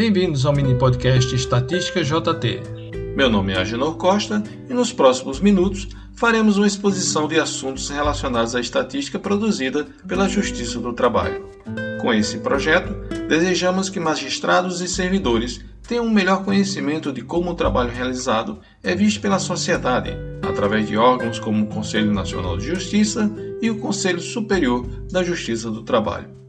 Bem-vindos ao mini podcast Estatística JT. Meu nome é Agenor Costa e nos próximos minutos faremos uma exposição de assuntos relacionados à estatística produzida pela Justiça do Trabalho. Com esse projeto, desejamos que magistrados e servidores tenham um melhor conhecimento de como o trabalho realizado é visto pela sociedade, através de órgãos como o Conselho Nacional de Justiça e o Conselho Superior da Justiça do Trabalho.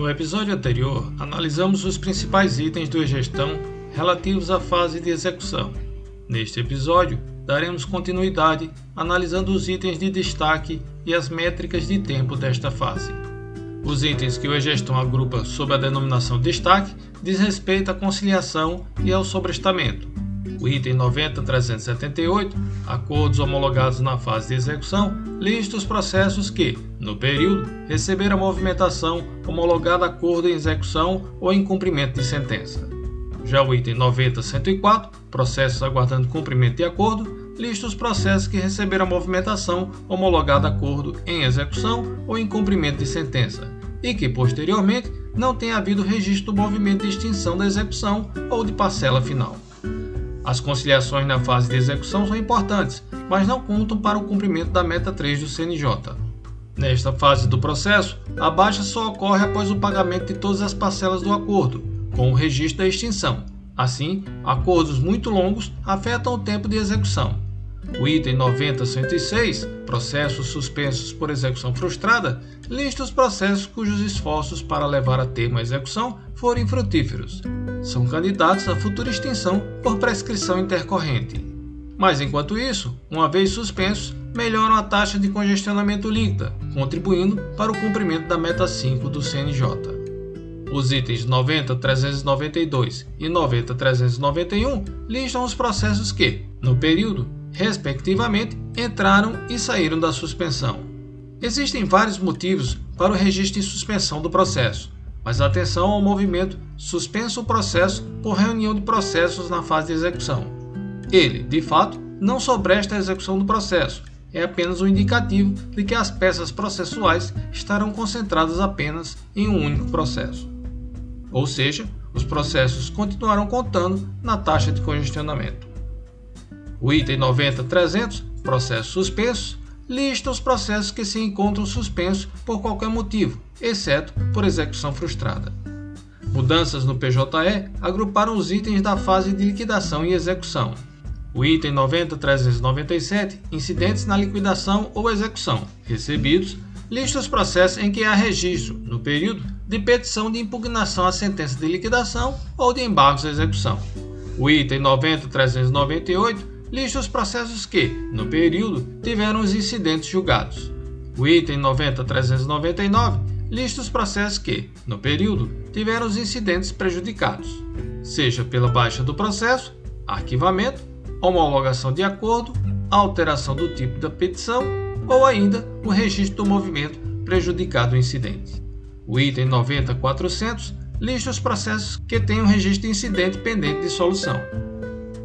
No episódio anterior, analisamos os principais itens do e-gestão relativos à fase de execução. Neste episódio, daremos continuidade analisando os itens de destaque e as métricas de tempo desta fase. Os itens que o e-gestão agrupa sob a denominação destaque diz respeito à conciliação e ao sobrestamento, o item 90378, acordos homologados na fase de execução, lista os processos que, no período, receberam movimentação homologada acordo em execução ou em cumprimento de sentença. Já o item 90104, processos aguardando cumprimento de acordo, lista os processos que receberam movimentação homologada acordo em execução ou em cumprimento de sentença, e que posteriormente não tenha havido registro do movimento de extinção da execução ou de parcela final. As conciliações na fase de execução são importantes, mas não contam para o cumprimento da meta 3 do CNJ. Nesta fase do processo, a baixa só ocorre após o pagamento de todas as parcelas do acordo, com o registro da extinção. Assim, acordos muito longos afetam o tempo de execução. O item 90.106, processos suspensos por execução frustrada, lista os processos cujos esforços para levar a termo a execução forem frutíferos. São candidatos à futura extinção por prescrição intercorrente. Mas enquanto isso, uma vez suspensos, melhoram a taxa de congestionamento líquida, contribuindo para o cumprimento da meta 5 do CNJ. Os itens 90.392 e 90.391 listam os processos que, no período, respectivamente, entraram e saíram da suspensão. Existem vários motivos para o registro de suspensão do processo, mas atenção ao movimento suspenso o processo por reunião de processos na fase de execução. Ele, de fato, não sobresta a execução do processo, é apenas um indicativo de que as peças processuais estarão concentradas apenas em um único processo. Ou seja, os processos continuarão contando na taxa de congestionamento. O item 90.300, processos suspensos, lista os processos que se encontram suspensos por qualquer motivo, exceto por execução frustrada. Mudanças no PJE agruparam os itens da fase de liquidação e execução. O item 90.397, incidentes na liquidação ou execução, recebidos, lista os processos em que há registro, no período, de petição de impugnação à sentença de liquidação ou de embargos à execução. O item 90.398 lista os processos que, no período, tiveram os incidentes julgados. O item 90.399 lista os processos que, no período, tiveram os incidentes prejudicados, seja pela baixa do processo, arquivamento, homologação de acordo, alteração do tipo da petição ou ainda o registro do movimento prejudicado incidente. O item 90.400 lista os processos que têm um registro de incidente pendente de solução,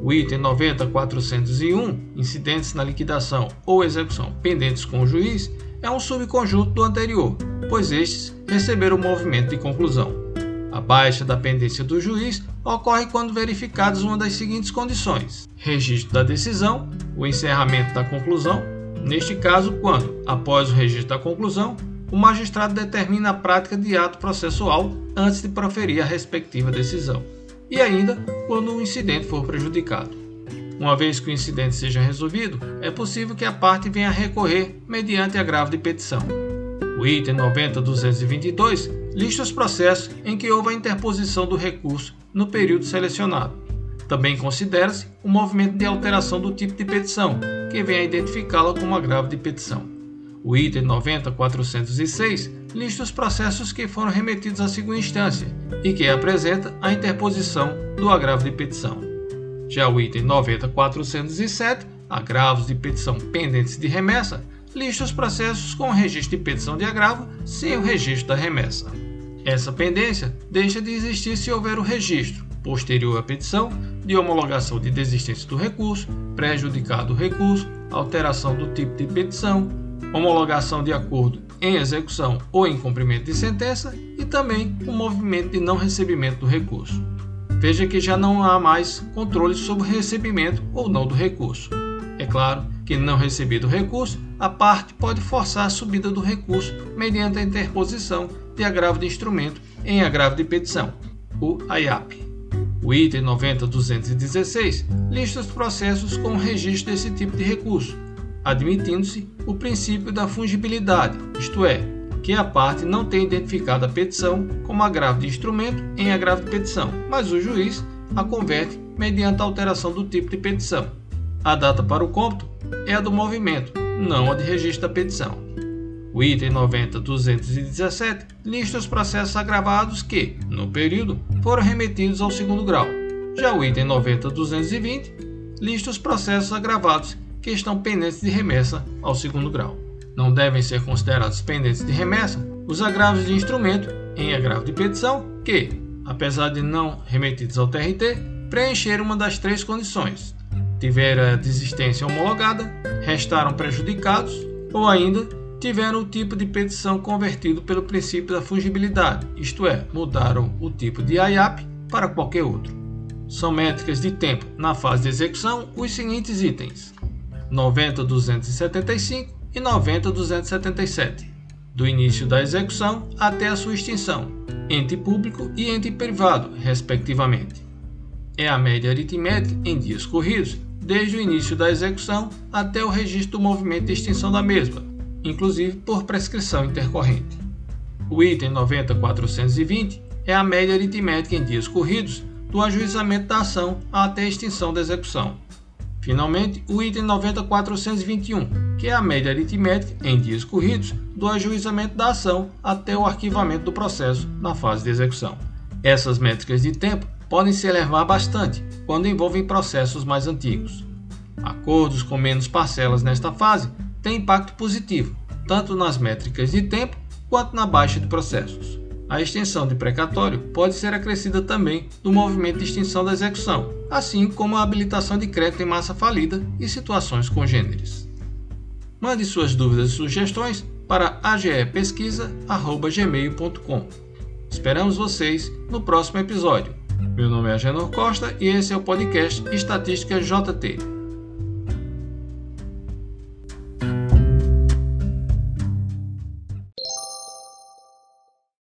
o item 90401, incidentes na liquidação ou execução pendentes com o juiz, é um subconjunto do anterior, pois estes receberam o movimento de conclusão. A baixa da pendência do juiz ocorre quando verificadas uma das seguintes condições: registro da decisão, o encerramento da conclusão, neste caso, quando, após o registro da conclusão, o magistrado determina a prática de ato processual antes de proferir a respectiva decisão e ainda quando o incidente for prejudicado. Uma vez que o incidente seja resolvido, é possível que a parte venha a recorrer mediante agravo de petição. O item 90.222 lista os processos em que houve a interposição do recurso no período selecionado. Também considera-se o movimento de alteração do tipo de petição, que vem a identificá-la como agravo de petição. O item 90.406 lista os processos que foram remetidos à segunda instância e que apresenta a interposição do agravo de petição. Já o item 90.407, agravos de petição pendentes de remessa, lista os processos com registro de petição de agravo sem o registro da remessa. Essa pendência deixa de existir se houver o registro, posterior à petição, de homologação de desistência do recurso, prejudicado o recurso, alteração do tipo de petição, homologação de acordo em execução ou em cumprimento de sentença e também o movimento de não recebimento do recurso. Veja que já não há mais controle sobre o recebimento ou não do recurso. É claro que, não recebido o recurso, a parte pode forçar a subida do recurso mediante a interposição de agravo de instrumento em agravo de petição, o AIAP. O item 90.216 lista os processos com registro desse tipo de recurso, admitindo-se o princípio da fungibilidade, isto é, que a parte não tem identificado a petição como agravo de instrumento em agravo de petição, mas o juiz a converte mediante a alteração do tipo de petição. A data para o cômputo é a do movimento, não a de registro da petição. O item 90.217 lista os processos agravados que, no período, foram remetidos ao segundo grau. Já o item 90.220 lista os processos agravados que estão pendentes de remessa ao segundo grau. Não devem ser considerados pendentes de remessa os agravos de instrumento em agravo de petição que, apesar de não remetidos ao TRT, preencheram uma das três condições: tiveram a desistência homologada, restaram prejudicados ou ainda tiveram o tipo de petição convertido pelo princípio da fungibilidade, isto é, mudaram o tipo de IAP para qualquer outro. São métricas de tempo na fase de execução os seguintes itens: 90.275 e 90.277, do início da execução até a sua extinção, ente público e ente privado, respectivamente. É a média aritmética em dias corridos, desde o início da execução até o registro do movimento de extinção da mesma, inclusive por prescrição intercorrente. O item 90.420 é a média aritmética em dias corridos do ajuizamento da ação até a extinção da execução, Finalmente, o item 90421, que é a média aritmética em dias corridos do ajuizamento da ação até o arquivamento do processo na fase de execução. Essas métricas de tempo podem se elevar bastante quando envolvem processos mais antigos. Acordos com menos parcelas nesta fase têm impacto positivo, tanto nas métricas de tempo quanto na baixa de processos. A extensão de precatório pode ser acrescida também no movimento de extinção da execução, assim como a habilitação de crédito em massa falida e situações congêneres. Mande suas dúvidas e sugestões para agepesquisa.gmail.com. Esperamos vocês no próximo episódio. Meu nome é Agenor Costa e esse é o podcast Estatística JT.